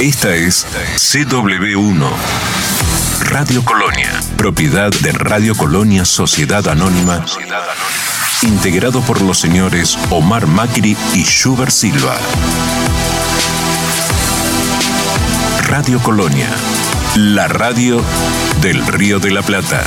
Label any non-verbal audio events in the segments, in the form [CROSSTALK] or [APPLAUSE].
Esta es CW1. Radio Colonia, propiedad de Radio Colonia Sociedad Anónima, integrado por los señores Omar Macri y Schubert Silva. Radio Colonia, la radio del Río de la Plata.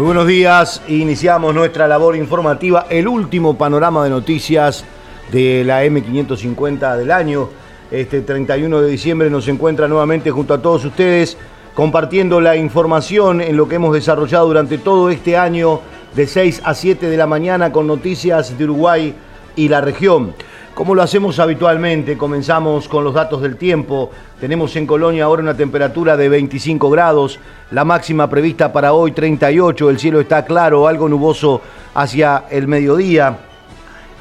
Muy buenos días, iniciamos nuestra labor informativa, el último panorama de noticias de la M550 del año. Este 31 de diciembre nos encuentra nuevamente junto a todos ustedes compartiendo la información en lo que hemos desarrollado durante todo este año de 6 a 7 de la mañana con noticias de Uruguay y la región. Como lo hacemos habitualmente, comenzamos con los datos del tiempo. Tenemos en Colonia ahora una temperatura de 25 grados, la máxima prevista para hoy 38, el cielo está claro, algo nuboso hacia el mediodía.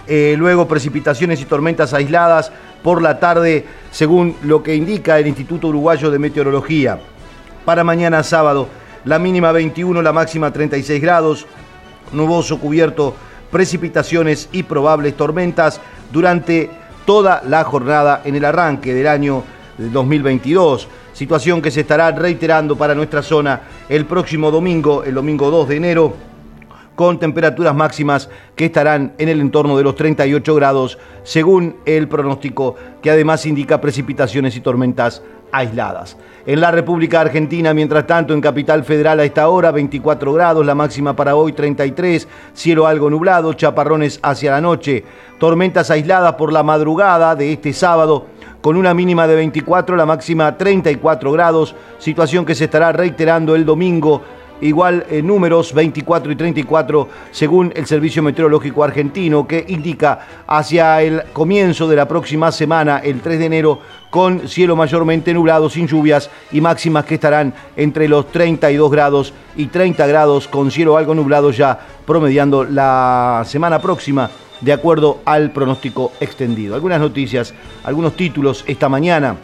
Eh, luego precipitaciones y tormentas aisladas por la tarde, según lo que indica el Instituto Uruguayo de Meteorología. Para mañana sábado, la mínima 21, la máxima 36 grados, nuboso cubierto, precipitaciones y probables tormentas durante toda la jornada en el arranque del año 2022. Situación que se estará reiterando para nuestra zona el próximo domingo, el domingo 2 de enero, con temperaturas máximas que estarán en el entorno de los 38 grados, según el pronóstico que además indica precipitaciones y tormentas aisladas. En la República Argentina, mientras tanto, en Capital Federal a esta hora, 24 grados, la máxima para hoy 33, cielo algo nublado, chaparrones hacia la noche, tormentas aisladas por la madrugada de este sábado, con una mínima de 24, la máxima 34 grados, situación que se estará reiterando el domingo igual en números 24 y 34 según el Servicio Meteorológico Argentino que indica hacia el comienzo de la próxima semana, el 3 de enero, con cielo mayormente nublado, sin lluvias y máximas que estarán entre los 32 grados y 30 grados, con cielo algo nublado ya promediando la semana próxima, de acuerdo al pronóstico extendido. Algunas noticias, algunos títulos esta mañana.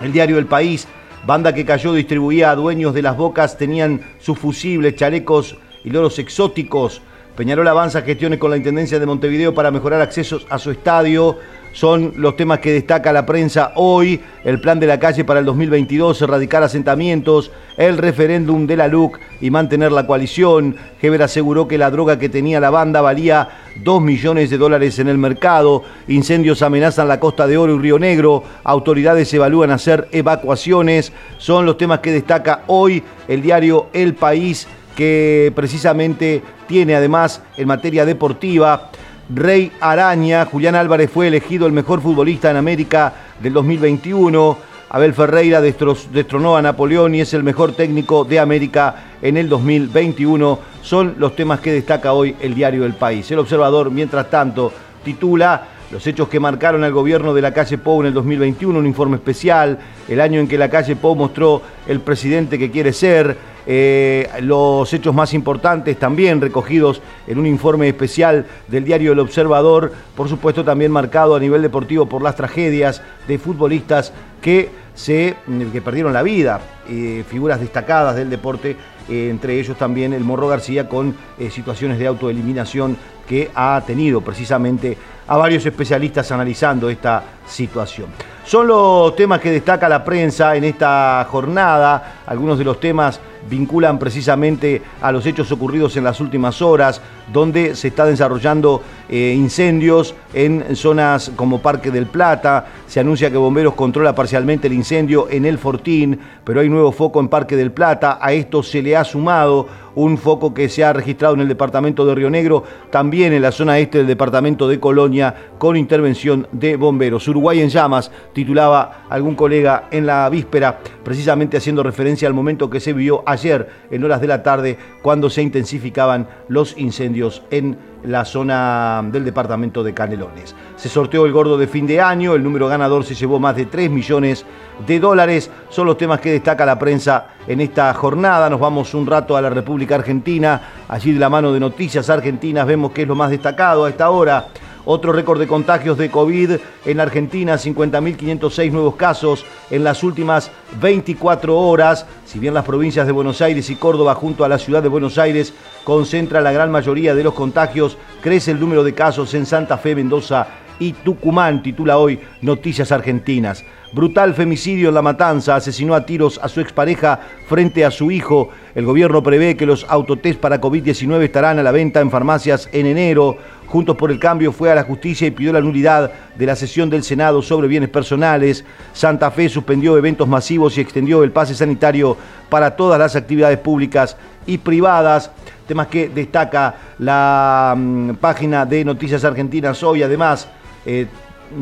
El diario El País, banda que cayó distribuía a dueños de las bocas, tenían sus fusibles, chalecos y loros exóticos. Peñarol avanza gestiones con la Intendencia de Montevideo para mejorar accesos a su estadio son los temas que destaca la prensa hoy, el plan de la calle para el 2022, erradicar asentamientos, el referéndum de la LUC y mantener la coalición. Heber aseguró que la droga que tenía la banda valía 2 millones de dólares en el mercado, incendios amenazan la Costa de Oro y Río Negro, autoridades evalúan hacer evacuaciones, son los temas que destaca hoy el diario El País que precisamente tiene además en materia deportiva Rey Araña. Julián Álvarez fue elegido el mejor futbolista en América del 2021. Abel Ferreira destronó a Napoleón y es el mejor técnico de América en el 2021. Son los temas que destaca hoy el diario El País. El observador, mientras tanto, titula los hechos que marcaron al gobierno de la calle Pou en el 2021, un informe especial, el año en que la calle Pou mostró el presidente que quiere ser, eh, los hechos más importantes también recogidos en un informe especial del diario El Observador, por supuesto también marcado a nivel deportivo por las tragedias de futbolistas que, se, que perdieron la vida, eh, figuras destacadas del deporte, eh, entre ellos también el Morro García con situaciones de autoeliminación que ha tenido precisamente a varios especialistas analizando esta situación. Son los temas que destaca la prensa en esta jornada, algunos de los temas vinculan precisamente a los hechos ocurridos en las últimas horas, donde se está desarrollando eh, incendios en zonas como Parque del Plata. Se anuncia que Bomberos controla parcialmente el incendio en El Fortín, pero hay nuevo foco en Parque del Plata. A esto se le ha sumado un foco que se ha registrado en el departamento de Río Negro, también en la zona este del departamento de Colonia, con intervención de bomberos. Uruguay en llamas, titulaba algún colega en la víspera, precisamente haciendo referencia al momento que se vio ayer en horas de la tarde, cuando se intensificaban los incendios en la zona del departamento de Canelones. Se sorteó el gordo de fin de año, el número ganador se llevó más de 3 millones de dólares. Son los temas que destaca la prensa en esta jornada. Nos vamos un rato a la República Argentina, allí de la mano de Noticias Argentinas vemos que es lo más destacado a esta hora. Otro récord de contagios de COVID en Argentina, 50.506 nuevos casos en las últimas 24 horas. Si bien las provincias de Buenos Aires y Córdoba junto a la ciudad de Buenos Aires concentra la gran mayoría de los contagios, crece el número de casos en Santa Fe, Mendoza y Tucumán, titula hoy Noticias Argentinas. Brutal femicidio en La Matanza, asesinó a tiros a su expareja frente a su hijo. El gobierno prevé que los autotest para COVID-19 estarán a la venta en farmacias en enero. Juntos por el Cambio fue a la justicia y pidió la nulidad de la sesión del Senado sobre bienes personales. Santa Fe suspendió eventos masivos y extendió el pase sanitario para todas las actividades públicas y privadas. Temas que destaca la mm, página de Noticias Argentinas hoy. Además, eh,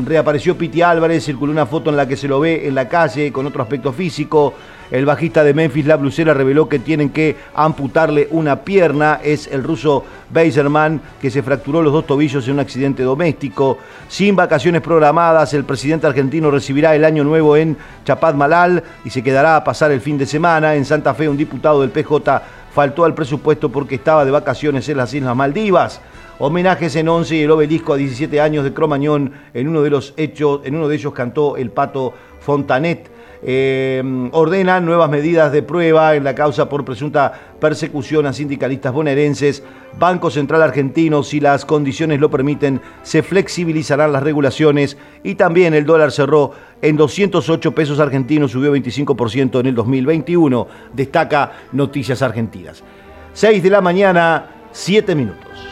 reapareció Piti Álvarez, circuló una foto en la que se lo ve en la calle con otro aspecto físico. El bajista de Memphis, La Blusera, reveló que tienen que amputarle una pierna. Es el ruso Beiserman, que se fracturó los dos tobillos en un accidente doméstico. Sin vacaciones programadas, el presidente argentino recibirá el año nuevo en Chapadmalal y se quedará a pasar el fin de semana. En Santa Fe, un diputado del PJ faltó al presupuesto porque estaba de vacaciones en las Islas Maldivas. Homenajes en 11 y el obelisco a 17 años de Cromañón. En uno de los hechos, en uno de ellos cantó el pato Fontanet. Eh, ordenan nuevas medidas de prueba en la causa por presunta persecución a sindicalistas bonaerenses. Banco Central Argentino, si las condiciones lo permiten, se flexibilizarán las regulaciones y también el dólar cerró en 208 pesos argentinos, subió 25% en el 2021. Destaca Noticias Argentinas. 6 de la mañana, 7 minutos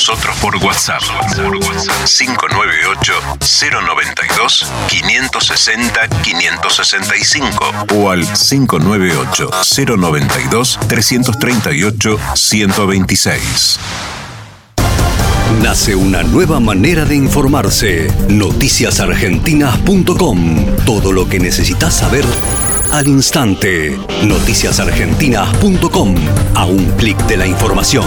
nosotros por WhatsApp. Por WhatsApp 598-092-560-565 o al 598-092-338-126. Nace una nueva manera de informarse. Noticiasargentinas.com. Todo lo que necesitas saber al instante. Noticiasargentinas.com. A un clic de la información.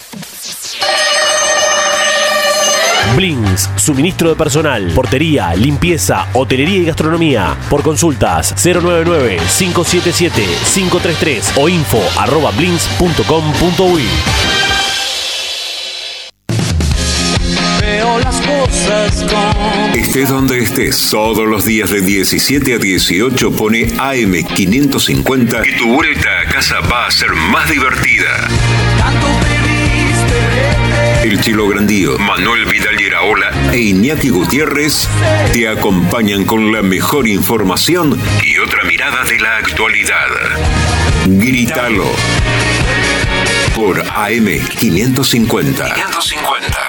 Blins, suministro de personal, portería, limpieza, hotelería y gastronomía. Por consultas 099-577-533 o info arroba blins.com.uy. Estés donde estés, todos los días de 17 a 18 pone AM550 y tu vuelta a casa va a ser más divertida. El Chilo Grandío, Manuel Vidal Iraola e Iñaki Gutiérrez te acompañan con la mejor información y otra mirada de la actualidad. Grítalo por AM 550. 550.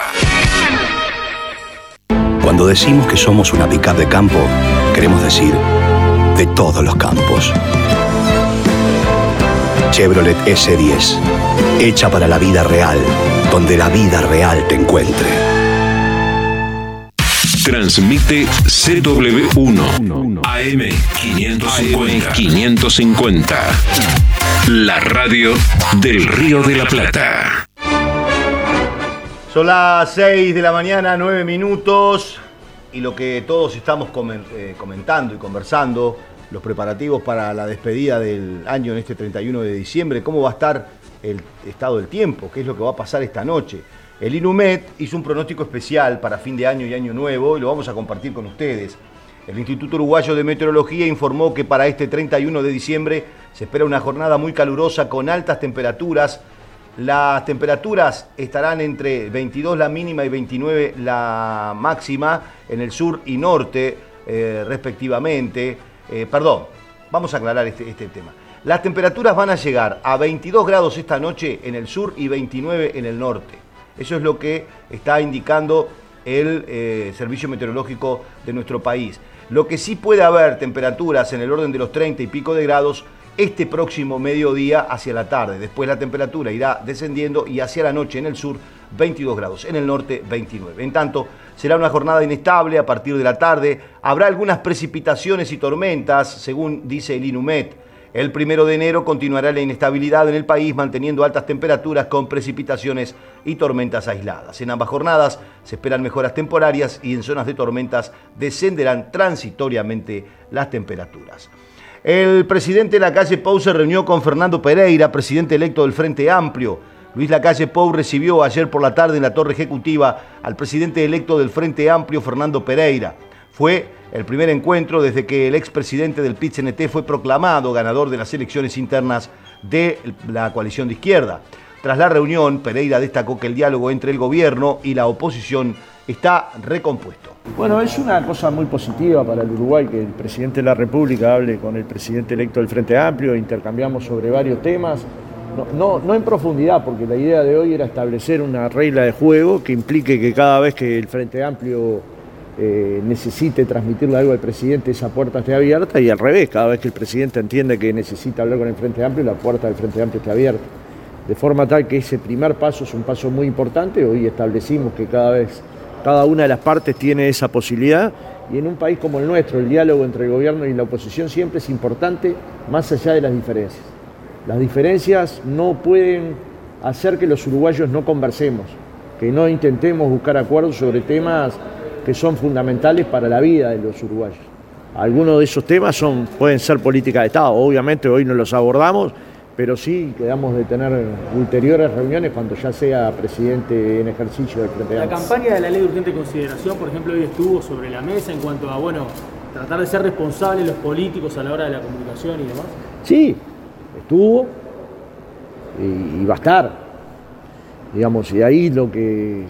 Cuando decimos que somos una pickup de campo, queremos decir de todos los campos. Chevrolet S10, hecha para la vida real donde la vida real te encuentre. Transmite CW1 AM550. 550. La radio del Río de la Plata. Son las 6 de la mañana, 9 minutos. Y lo que todos estamos eh, comentando y conversando, los preparativos para la despedida del año en este 31 de diciembre, cómo va a estar el estado del tiempo, qué es lo que va a pasar esta noche. El INUMET hizo un pronóstico especial para fin de año y año nuevo y lo vamos a compartir con ustedes. El Instituto Uruguayo de Meteorología informó que para este 31 de diciembre se espera una jornada muy calurosa con altas temperaturas. Las temperaturas estarán entre 22 la mínima y 29 la máxima en el sur y norte eh, respectivamente. Eh, perdón, vamos a aclarar este, este tema. Las temperaturas van a llegar a 22 grados esta noche en el sur y 29 en el norte. Eso es lo que está indicando el eh, Servicio Meteorológico de nuestro país. Lo que sí puede haber temperaturas en el orden de los 30 y pico de grados este próximo mediodía hacia la tarde. Después la temperatura irá descendiendo y hacia la noche en el sur 22 grados, en el norte 29. En tanto, Será una jornada inestable a partir de la tarde. Habrá algunas precipitaciones y tormentas, según dice el INUMET. El primero de enero continuará la inestabilidad en el país, manteniendo altas temperaturas con precipitaciones y tormentas aisladas. En ambas jornadas se esperan mejoras temporarias y en zonas de tormentas descenderán transitoriamente las temperaturas. El presidente de la calle Pou se reunió con Fernando Pereira, presidente electo del Frente Amplio. Luis Lacalle Pou recibió ayer por la tarde en la torre ejecutiva al presidente electo del Frente Amplio, Fernando Pereira. Fue el primer encuentro desde que el expresidente del PIT-CNT fue proclamado ganador de las elecciones internas de la coalición de izquierda. Tras la reunión, Pereira destacó que el diálogo entre el gobierno y la oposición está recompuesto. Bueno, es una cosa muy positiva para el Uruguay que el presidente de la República hable con el presidente electo del Frente Amplio, intercambiamos sobre varios temas, no, no, en profundidad, porque la idea de hoy era establecer una regla de juego que implique que cada vez que el Frente Amplio eh, necesite transmitirle algo al presidente, esa puerta esté abierta y al revés, cada vez que el presidente entiende que necesita hablar con el Frente Amplio, la puerta del Frente Amplio esté abierta. De forma tal que ese primer paso es un paso muy importante, hoy establecimos que cada vez, cada una de las partes tiene esa posibilidad y en un país como el nuestro, el diálogo entre el gobierno y la oposición siempre es importante más allá de las diferencias. Las diferencias no pueden hacer que los uruguayos no conversemos, que no intentemos buscar acuerdos sobre temas que son fundamentales para la vida de los uruguayos. Algunos de esos temas son, pueden ser política de Estado, obviamente hoy no los abordamos, pero sí quedamos de tener ulteriores reuniones cuando ya sea presidente en ejercicio del Frente La campaña de la ley de urgente consideración, por ejemplo, hoy estuvo sobre la mesa en cuanto a, bueno, tratar de ser responsables los políticos a la hora de la comunicación y demás. Sí, estuvo y, y va a estar. Digamos, y ahí lo que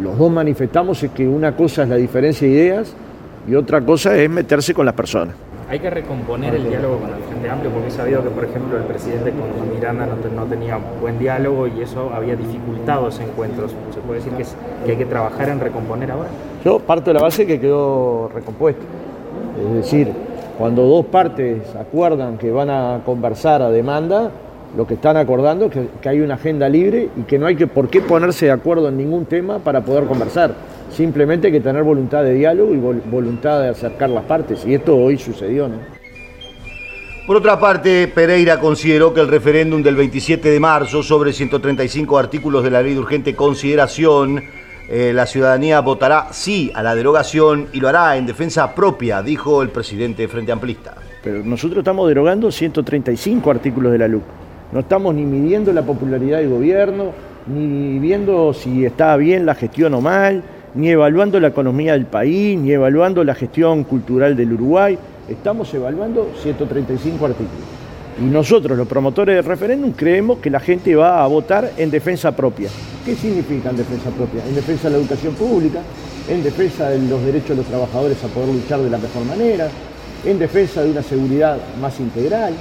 los dos manifestamos es que una cosa es la diferencia de ideas y otra cosa es meterse con las personas. Hay que recomponer el diálogo con el Frente Amplio porque he sabido que, por ejemplo, el presidente con Miranda no, tenía buen diálogo y eso había dificultado ese encuentro. ¿Se puede decir que, que hay que trabajar en recomponer ahora? Yo parto de la base que quedó recompuesto. Es decir, cuando dos partes acuerdan que van a conversar a demanda, lo que están acordando es que, hay una agenda libre y que no hay que por qué ponerse de acuerdo en ningún tema para poder conversar. Simplemente hay que tener voluntad de diálogo y voluntad de acercar las partes. Y esto hoy sucedió, ¿no? Por otra parte, Pereira consideró que el referéndum del 27 de marzo sobre 135 artículos de la ley de urgente consideración, eh, la ciudadanía votará sí a la derogación y lo hará en defensa propia, dijo el presidente Frente Amplista. Pero nosotros estamos derogando 135 artículos de la LUC. No estamos ni midiendo la popularidad del gobierno, ni viendo si está bien la gestión o mal, ni evaluando la economía del país, ni evaluando la gestión cultural del Uruguay. Estamos evaluando 135 artículos. Y nosotros, los promotores del referéndum, creemos que la gente va a votar en defensa propia. ¿Qué significa en defensa propia? En defensa de la educación pública, en defensa de los derechos de los trabajadores a poder luchar de la mejor manera, en defensa de una seguridad más integral,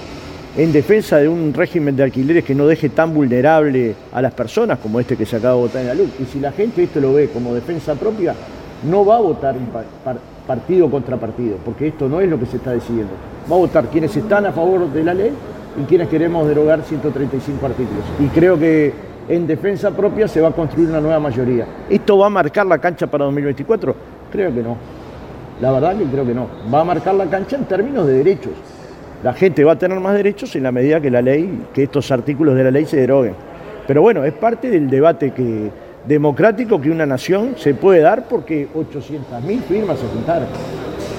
en defensa de un régimen de alquileres que no deje tan vulnerable a las personas como este que se acaba de votar en la luz. Y si la gente esto lo ve como defensa propia, no va a votar partido contra partido, porque esto no es lo que se está decidiendo. Va a votar quienes están a favor de la ley y quienes queremos derogar 135 artículos. Y creo que en defensa propia se va a construir una nueva mayoría. ¿Esto va a marcar la cancha para 2024? Creo que no. La verdad que creo que no. Va a marcar la cancha en términos de derechos la gente va a tener más derechos en la medida que la ley, que estos artículos de la ley se deroguen. Pero bueno, es parte del debate que, democrático que una nación se puede dar porque 800.000 firmas se juntaron.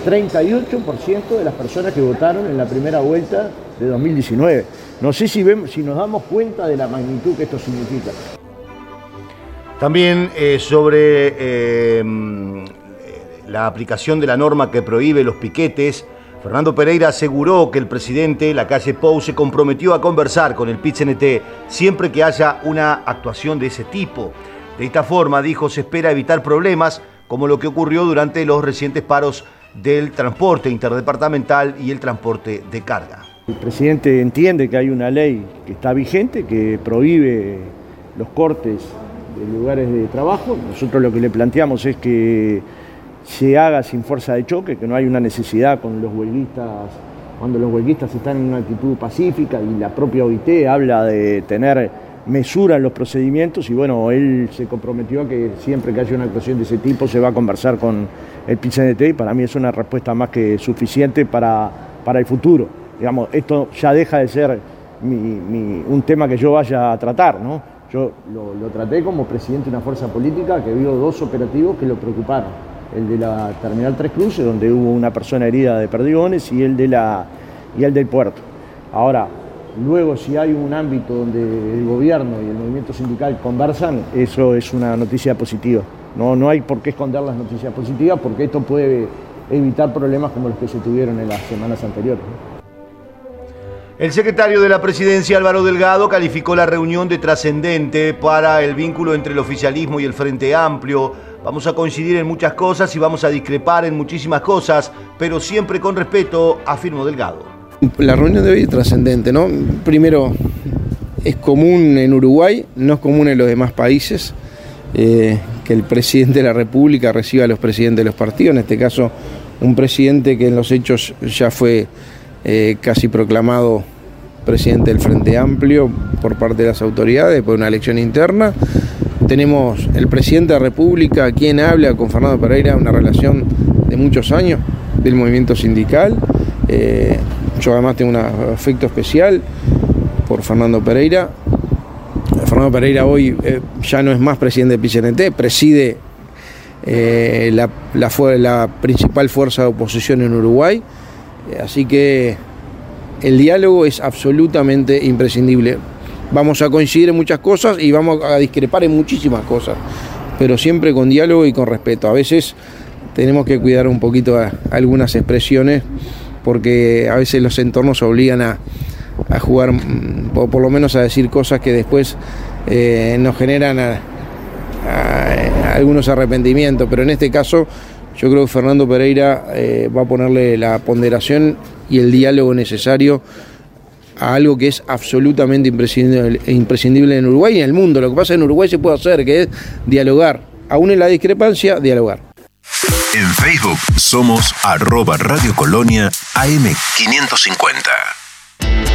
38% de las personas que votaron en la primera vuelta de 2019. No sé si, vemos, si nos damos cuenta de la magnitud que esto significa. También eh, sobre eh, la aplicación de la norma que prohíbe los piquetes, Fernando Pereira aseguró que el presidente, la calle Pou, se comprometió a conversar con el PIT-CNT siempre que haya una actuación de ese tipo. De esta forma, dijo, se espera evitar problemas como lo que ocurrió durante los recientes paros del transporte interdepartamental y el transporte de carga. El presidente entiende que hay una ley que está vigente, que prohíbe los cortes de lugares de trabajo. Nosotros lo que le planteamos es que se haga sin fuerza de choque, que no hay una necesidad con los huelguistas, cuando los huelguistas están en una actitud pacífica y la propia OIT habla de tener mesuran los procedimientos y bueno, él se comprometió a que siempre que haya una actuación de ese tipo se va a conversar con el PCNT y para mí es una respuesta más que suficiente para, para el futuro. Digamos, esto ya deja de ser un tema que yo vaya a tratar, ¿no? Yo lo, lo, traté como presidente de una fuerza política que vio dos operativos que lo preocuparon. El de la Terminal Tres Cruces, donde hubo una persona herida de perdigones, y el, de la, y el del puerto. Ahora, Luego, si hay un ámbito donde el gobierno y el movimiento sindical conversan, eso es una noticia positiva. No, no hay por qué esconder las noticias positivas porque esto puede evitar problemas como los que se tuvieron en las semanas anteriores. El secretario de la presidencia Álvaro Delgado calificó la reunión de trascendente para el vínculo entre el oficialismo y el Frente Amplio. Vamos a coincidir en muchas cosas y vamos a discrepar en muchísimas cosas, pero siempre con respeto, afirmó Delgado. La reunión de hoy es trascendente, ¿no? Primero, es común en Uruguay, no es común en los demás países, eh, que el presidente de la República reciba a los presidentes de los partidos, en este caso un presidente que en los hechos ya fue eh, casi proclamado presidente del Frente Amplio por parte de las autoridades por una elección interna. Tenemos el presidente de la República, quien habla con Fernando Pereira, una relación de muchos años del movimiento sindical. Eh, yo además tengo un afecto especial por Fernando Pereira. Fernando Pereira hoy eh, ya no es más presidente del PCNT, preside eh, la, la, principal fuerza de oposición en Uruguay. Así que el diálogo es absolutamente imprescindible. Vamos a coincidir en muchas cosas y vamos a discrepar en muchísimas cosas, pero siempre con diálogo y con respeto. A veces tenemos que cuidar un poquito algunas expresiones porque a veces los entornos obligan a, jugar, mm, o por lo menos a decir cosas que después eh, nos generan algunos arrepentimientos, pero en este caso yo creo que Fernando Pereira eh, va a ponerle la ponderación y el diálogo necesario a algo que es absolutamente imprescindible, en Uruguay y en el mundo. Lo que pasa en Uruguay se puede hacer, que es dialogar. Aún en la discrepancia, dialogar. En Facebook somos arroba Radio Colonia AM550.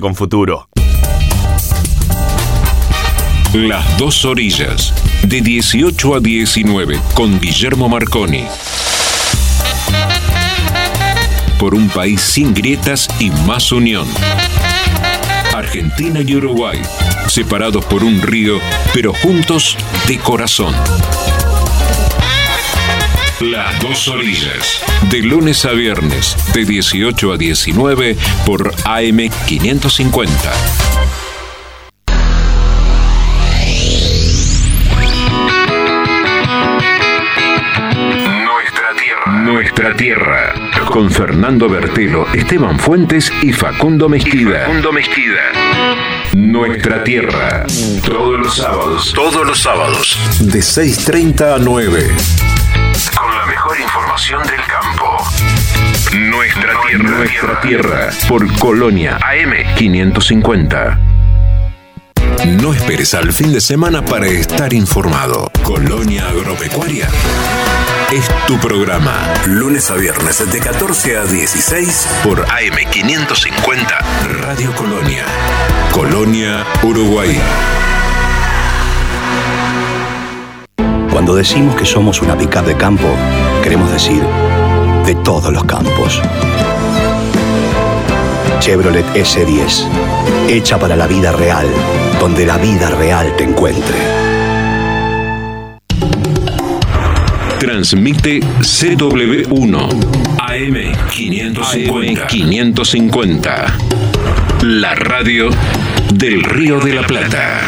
con futuro. Las dos orillas, de 18 a 19, con Guillermo Marconi. Por un país sin grietas y más unión. Argentina y Uruguay, separados por un río, pero juntos de corazón. Las dos orillas. De lunes a viernes, de 18 a 19 por AM550. Nuestra tierra. Nuestra tierra. Con Fernando Bertelo, Esteban Fuentes y Facundo Mezquida. Facundo Mezquida. Nuestra tierra. Todos los sábados. Todos los sábados. De 6.30 a 9 con la mejor información del campo. Nuestra tierra, nuestra tierra, por Colonia AM 550. No esperes al fin de semana para estar informado. Colonia Agropecuaria es tu programa. Lunes a viernes de 14 a 16 por AM550 Radio Colonia. Colonia, Uruguay. Cuando decimos que somos una pickup de campo, queremos decir de todos los campos. Chevrolet S10, hecha para la vida real, donde la vida real te encuentre. Transmite CW1 AM550. 550. La radio del Río de la Plata.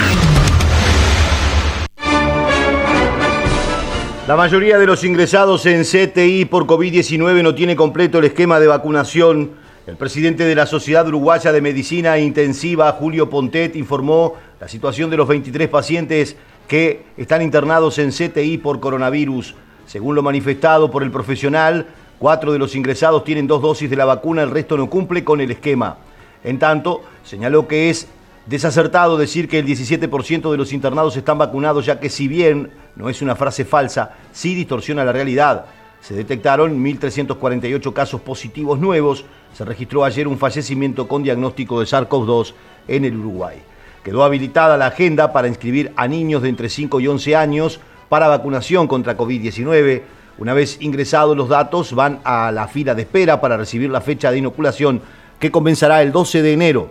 La mayoría de los ingresados en CTI por COVID-19 no tiene completo el esquema de vacunación. El presidente de la Sociedad Uruguaya de Medicina Intensiva, Julio Pontet, informó la situación de los 23 pacientes que están internados en CTI por coronavirus. Según lo manifestado por el profesional, cuatro de los ingresados tienen dos dosis de la vacuna, el resto no cumple con el esquema. En tanto, señaló que es desacertado decir que el 17% de los internados están vacunados, ya que si bien no es una frase falsa, sí distorsiona la realidad. Se detectaron 1.348 casos positivos nuevos. Se registró ayer un fallecimiento con diagnóstico de SARS-CoV-2 en el Uruguay. Quedó habilitada la agenda para inscribir a niños de entre 5 y 11 años para vacunación contra COVID-19. Una vez ingresados los datos, van a la fila de espera para recibir la fecha de inoculación que comenzará el 12 de enero,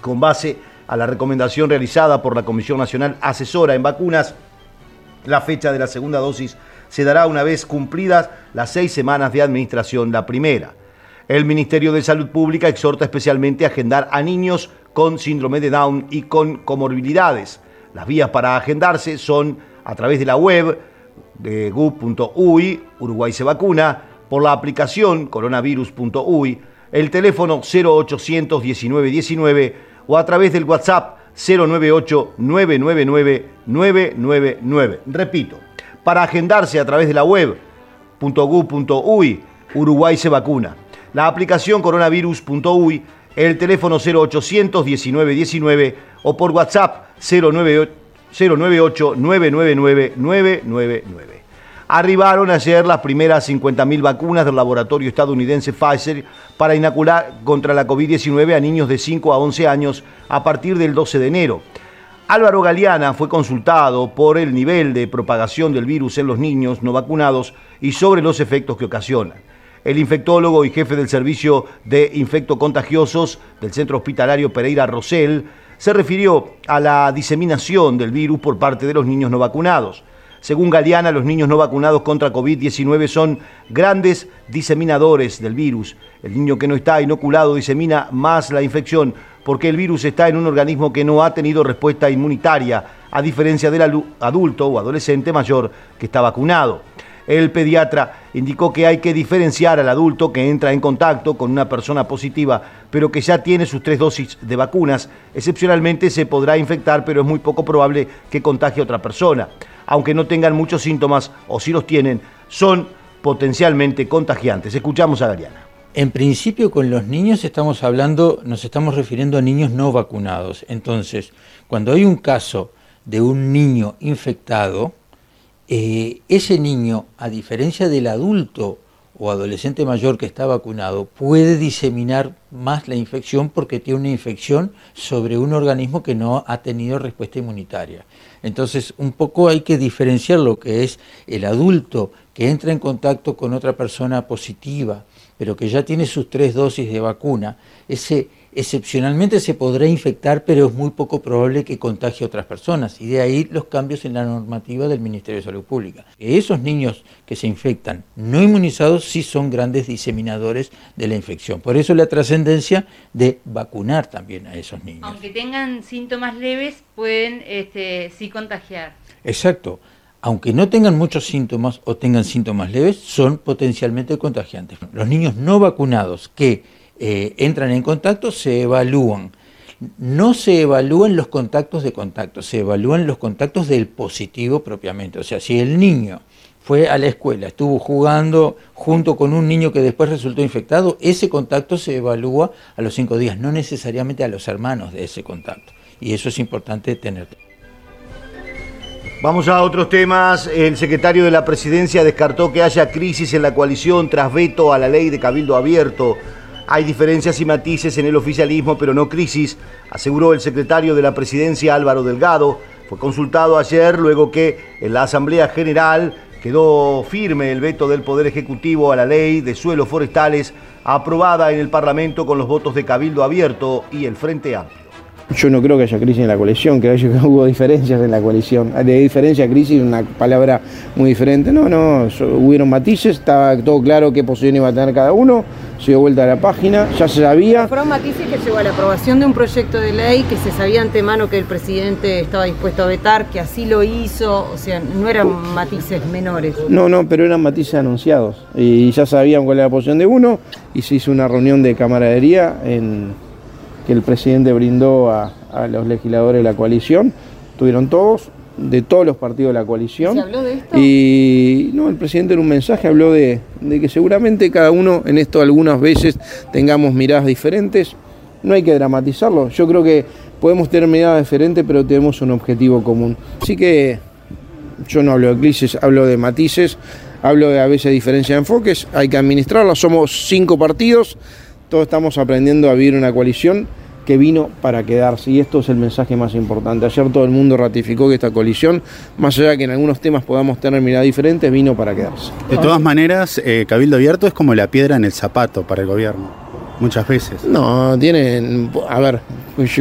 con base a la recomendación realizada por la Comisión Nacional Asesora en Vacunas. La fecha de la segunda dosis se dará una vez cumplidas las seis semanas de administración la primera. El Ministerio de Salud Pública exhorta especialmente a agendar a niños con síndrome de Down y con comorbilidades. Las vías para agendarse son a través de la web de gu.ui, Uruguay se vacuna, por la aplicación coronavirus.ui, el teléfono 0800 1919 o a través del WhatsApp 098 999 999. Repito, para agendarse a través de la web .gu.uy, Uruguay se vacuna. La aplicación coronavirus.uy, el teléfono 0800 1919 o por WhatsApp 098 999 999. Arribaron ayer las primeras 50.000 vacunas del laboratorio estadounidense Pfizer para inocular contra la COVID-19 a niños de 5 a 11 años a partir del 12 de enero. Álvaro Galeana fue consultado por el nivel de propagación del virus en los niños no vacunados y sobre los efectos que ocasionan. El infectólogo y jefe del servicio de infectocontagiosos del Centro Hospitalario Pereira Rosell se refirió a la diseminación del virus por parte de los niños no vacunados. Según Galeana, los niños no vacunados contra COVID-19 son grandes diseminadores del virus. El niño que no está inoculado disemina más la infección porque el virus está en un organismo que no ha tenido respuesta inmunitaria, a diferencia del adulto o adolescente mayor que está vacunado. El pediatra indicó que hay que diferenciar al adulto que entra en contacto con una persona positiva, pero que ya tiene sus tres dosis de vacunas. Excepcionalmente se podrá infectar, pero es muy poco probable que contagie a otra persona. Aunque no tengan muchos síntomas, o si los tienen, son potencialmente contagiantes. Escuchamos a Gariana. En principio con los niños estamos hablando, nos estamos refiriendo a niños no vacunados. Entonces, cuando hay un caso de un niño infectado, eh, ese niño, a diferencia del adulto o adolescente mayor que está vacunado, puede diseminar más la infección porque tiene una infección sobre un organismo que no ha tenido respuesta inmunitaria. Entonces, un poco hay que diferenciar lo que es el adulto que entra en contacto con otra persona positiva, pero que ya tiene sus tres dosis de vacuna, ese excepcionalmente se podrá infectar, pero es muy poco probable que contagie a otras personas. Y de ahí los cambios en la normativa del Ministerio de Salud Pública. Esos niños que se infectan no inmunizados sí son grandes diseminadores de la infección. Por eso la trascendencia de vacunar también a esos niños. Aunque tengan síntomas leves, pueden este, sí contagiar. Exacto aunque no tengan muchos síntomas o tengan síntomas leves, son potencialmente contagiantes. Los niños no vacunados que eh, entran en contacto se evalúan. No se evalúan los contactos de contacto, se evalúan los contactos del positivo propiamente. O sea, si el niño fue a la escuela, estuvo jugando junto con un niño que después resultó infectado, ese contacto se evalúa a los cinco días, no necesariamente a los hermanos de ese contacto. Y eso es importante tener. Vamos a otros temas. El secretario de la presidencia descartó que haya crisis en la coalición tras veto a la ley de cabildo abierto. Hay diferencias y matices en el oficialismo, pero no crisis, aseguró el secretario de la presidencia Álvaro Delgado. Fue consultado ayer luego que en la Asamblea General quedó firme el veto del Poder Ejecutivo a la ley de suelos forestales aprobada en el Parlamento con los votos de Cabildo Abierto y el Frente Amplio. Yo no creo que haya crisis en la coalición, creo que [LAUGHS] hubo diferencias en la coalición. De diferencia a crisis, una palabra muy diferente. No, no, hubieron matices, estaba todo claro qué posición iba a tener cada uno, se dio vuelta a la página, ya se sabía. Fueron matices que llegó a la aprobación de un proyecto de ley que se sabía antemano que el presidente estaba dispuesto a vetar, que así lo hizo, o sea, no eran matices menores. No, no, pero eran matices anunciados y ya sabían cuál era la posición de uno y se hizo una reunión de camaradería en que el presidente brindó a, a los legisladores de la coalición. Tuvieron todos, de todos los partidos de la coalición. ¿Se habló de esto? Y no, el presidente en un mensaje habló de, de que seguramente cada uno en esto algunas veces tengamos miradas diferentes. No hay que dramatizarlo. Yo creo que podemos tener miradas diferentes, pero tenemos un objetivo común. Así que yo no hablo de crisis, hablo de matices, hablo de a veces diferencia de enfoques, hay que administrarla. Somos cinco partidos, todos estamos aprendiendo a vivir una coalición que vino para quedarse y esto es el mensaje más importante. Ayer todo el mundo ratificó que esta coalición, más allá de que en algunos temas podamos tener miradas diferentes, vino para quedarse. De todas maneras, eh, Cabildo Abierto es como la piedra en el zapato para el gobierno. Muchas veces. No, tienen, a ver,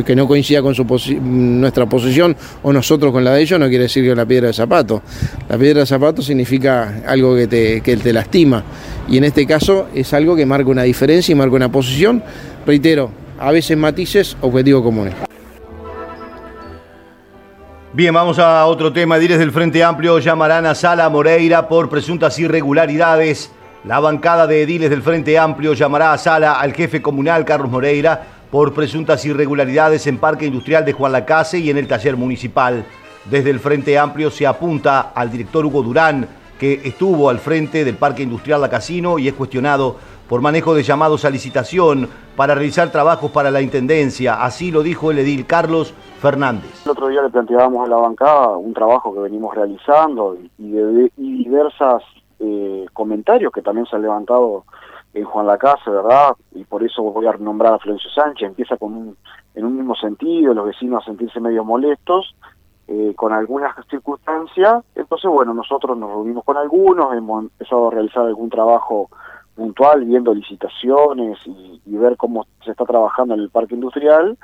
que no coincida con su posi nuestra posición o nosotros con la de ellos no quiere decir que la piedra de zapato. La piedra de zapato significa algo que te, que te lastima y en este caso es algo que marca una diferencia y marca una posición. Reitero, a veces matices, objetivos comunes. Bien, vamos a otro tema. Diles del Frente Amplio llamarán a Sala Moreira por presuntas irregularidades. La bancada de ediles del Frente Amplio llamará a Sala al jefe comunal Carlos Moreira por presuntas irregularidades en Parque Industrial de Juan Lacase y en el taller municipal. Desde el Frente Amplio se apunta al director Hugo Durán, que estuvo al frente del Parque Industrial La Casino y es cuestionado por manejo de llamados a licitación para realizar trabajos para la Intendencia. Así lo dijo el edil Carlos Fernández. El otro día le planteábamos a la bancada un trabajo que venimos realizando y, de, y diversas eh, comentarios que también se han levantado en Juan Lacase, ¿verdad? Y por eso voy a nombrar a Florencio Sánchez. Empieza con un, en un mismo sentido, los vecinos a sentirse medio molestos eh, con algunas circunstancias. Entonces, bueno, nosotros nos reunimos con algunos, hemos empezado a realizar algún trabajo puntual, viendo licitaciones y, ver cómo se está trabajando en el parque industrial.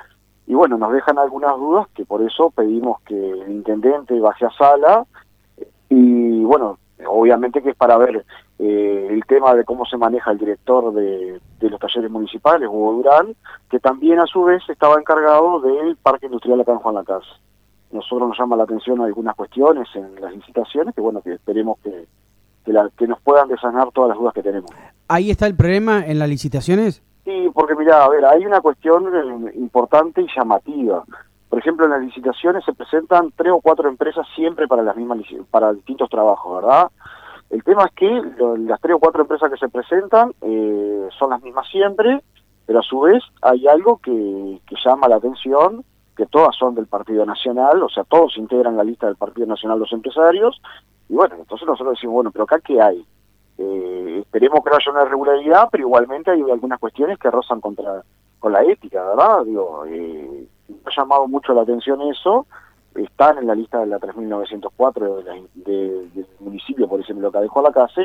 Y bueno, nos dejan algunas dudas que por eso pedimos que el intendente baje a sala. Y bueno, obviamente que es para ver eh, el tema de cómo se maneja el director de, los talleres municipales, Hugo Durán, que también a su vez estaba encargado del parque industrial acá en Juan Lacase. Nosotros nos llama la atención algunas cuestiones en las licitaciones, que bueno, que esperemos que, que, la, que nos puedan desanar todas las dudas que tenemos. ¿Ahí está el problema en las licitaciones? Sí, porque mira, a ver, hay una cuestión importante y llamativa. Por ejemplo, en las licitaciones se presentan tres o cuatro empresas siempre para las mismas para distintos trabajos, ¿verdad? El tema es que las tres o cuatro empresas que se presentan eh, son las mismas siempre, pero a su vez hay algo que, que llama la atención, que todas son del Partido Nacional, o sea, todos integran la lista del Partido Nacional los empresarios, y bueno, entonces nosotros decimos, bueno, pero acá qué hay? Eh, esperemos que no haya una irregularidad, pero igualmente hay algunas cuestiones que rozan contra con la ética, ¿verdad? Digo, eh, ha llamado mucho la atención eso, están en la lista de la 3904 de la, de, del municipio, por ejemplo, que dejó la casa,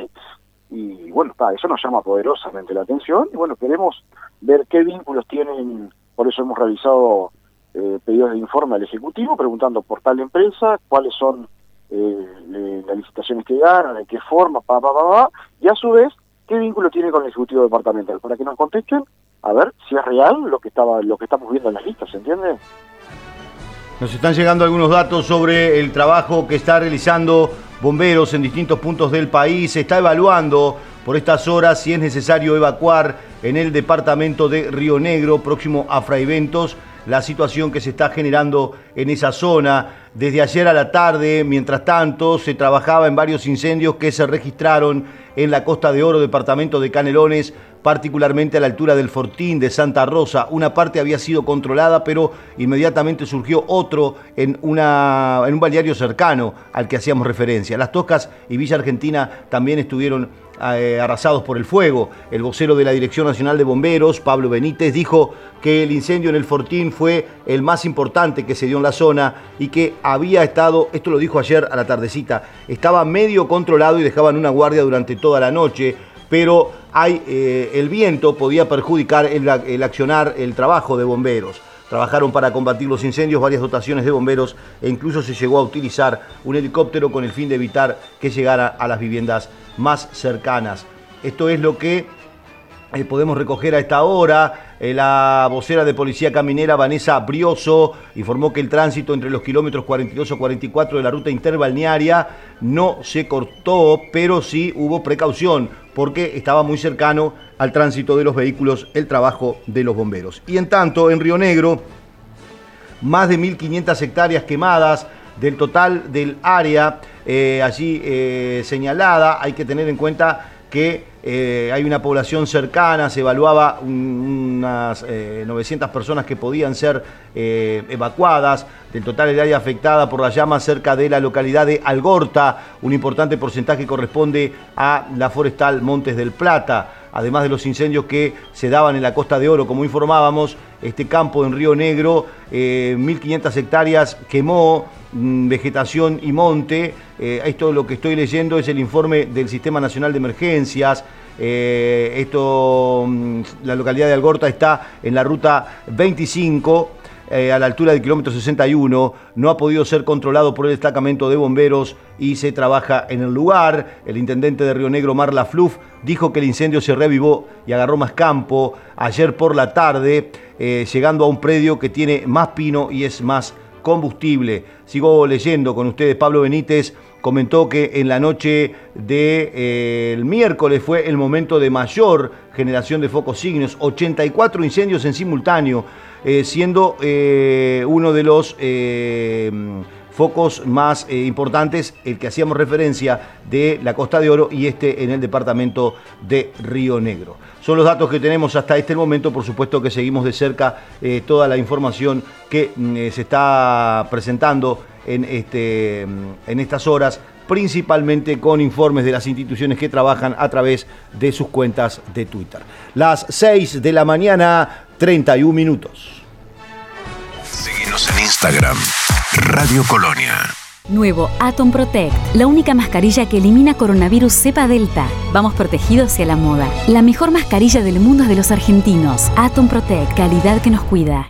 y bueno, está, eso nos llama poderosamente la atención, y bueno, queremos ver qué vínculos tienen, por eso hemos realizado eh, pedidos de informe al Ejecutivo, preguntando por tal empresa, cuáles son eh, las licitaciones que ganan, de qué forma, pa, pa, pa, pa, y a su vez, qué vínculo tiene con el Ejecutivo Departamental, para que nos contesten a ver si es real lo que estaba lo que estamos viendo en las listas, ¿se entiende? Nos están llegando algunos datos sobre el trabajo que está realizando bomberos en distintos puntos del país. Se está evaluando por estas horas si es necesario evacuar en el departamento de Río Negro, próximo a Fraiventos, la situación que se está generando en esa zona. Desde ayer a la tarde, mientras tanto, se trabajaba en varios incendios que se registraron en la Costa de Oro, departamento de Canelones, particularmente a la altura del Fortín de Santa Rosa. Una parte había sido controlada, pero inmediatamente surgió otro en, una, en un balneario cercano al que hacíamos referencia. Las Toscas y Villa Argentina también estuvieron eh, arrasados por el fuego. El vocero de la Dirección Nacional de Bomberos, Pablo Benítez, dijo que el incendio en el Fortín fue el más importante que se dio en la zona y que había estado, esto lo dijo ayer a la tardecita, estaba medio controlado y dejaban una guardia durante toda la noche pero hay, eh, el viento podía perjudicar el, el accionar, el trabajo de bomberos. Trabajaron para combatir los incendios varias dotaciones de bomberos e incluso se llegó a utilizar un helicóptero con el fin de evitar que llegara a las viviendas más cercanas. Esto es lo que eh, podemos recoger a esta hora. Eh, la vocera de Policía Caminera, Vanessa Brioso, informó que el tránsito entre los kilómetros 42 o 44 de la ruta interbalnearia no se cortó, pero sí hubo precaución porque estaba muy cercano al tránsito de los vehículos el trabajo de los bomberos. Y en tanto, en Río Negro, más de 1.500 hectáreas quemadas del total del área eh, allí eh, señalada. Hay que tener en cuenta que eh, hay una población cercana, se evaluaba unas 900 personas que podían ser evacuadas, del total del área afectada por las llamas cerca de la localidad de Algorta, un importante porcentaje corresponde a la forestal Montes del Plata además de los incendios que se daban en la Costa de Oro, como informábamos, este campo en Río Negro, 1.500 hectáreas quemó, mm, vegetación y monte. Eh, esto lo que estoy leyendo es el informe del Sistema Nacional de Emergencias. Eh, esto, mm, la localidad de Algorta está en la ruta 25 eh, a la altura del kilómetro 61, no ha podido ser controlado por el destacamento de bomberos y se trabaja en el lugar. El intendente de Río Negro, Marla Fluff, dijo que el incendio se revivó y agarró más campo ayer por la tarde, eh, llegando a un predio que tiene más pino y es más combustible. Sigo leyendo con ustedes, Pablo Benítez comentó que en la noche del de, eh, miércoles fue el momento de mayor generación de focos signos, 84 incendios en simultáneo. Eh, siendo eh, uno de los eh, focos más importantes, el que hacíamos referencia de la Costa de Oro y este en el departamento de Río Negro. Son los datos que tenemos hasta este momento, por supuesto que seguimos de cerca toda la información que mm, se está presentando en, este, mm, en estas horas principalmente con informes de las instituciones que trabajan a través de sus cuentas de Twitter. Las 6 de la mañana, 31 minutos. Seguimos en Instagram, Radio Colonia. Nuevo Atom Protect, la única mascarilla que elimina coronavirus cepa delta. Vamos protegidos hacia la moda. La mejor mascarilla del mundo es de los argentinos. Atom Protect, calidad que nos cuida.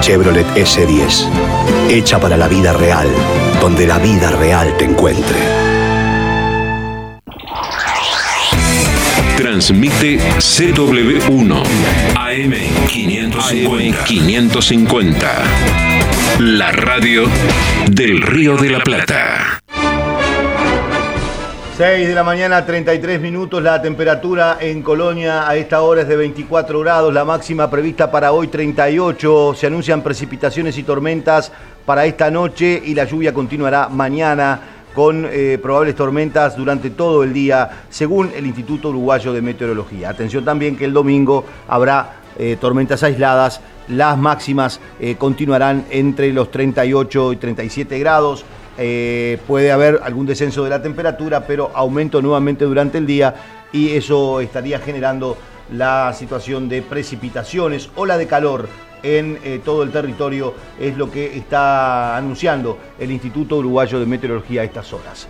Chevrolet S10, hecha para la vida real, donde la vida real te encuentre. Transmite CW1 AM 550. 550. La radio del Río de la Plata. 6 de la mañana, 33 minutos, la temperatura en Colonia a esta hora es de 24 grados, la máxima prevista para hoy 38, se anuncian precipitaciones y tormentas para esta noche y la lluvia continuará mañana con eh, probables tormentas durante todo el día, según el Instituto Uruguayo de Meteorología. Atención también que el domingo habrá eh, tormentas aisladas, las máximas eh, continuarán entre los 38 y 37 grados. Eh, puede haber algún descenso de la temperatura, pero aumento nuevamente durante el día y eso estaría generando la situación de precipitaciones o la de calor en eh, todo el territorio, es lo que está anunciando el Instituto Uruguayo de Meteorología a estas horas.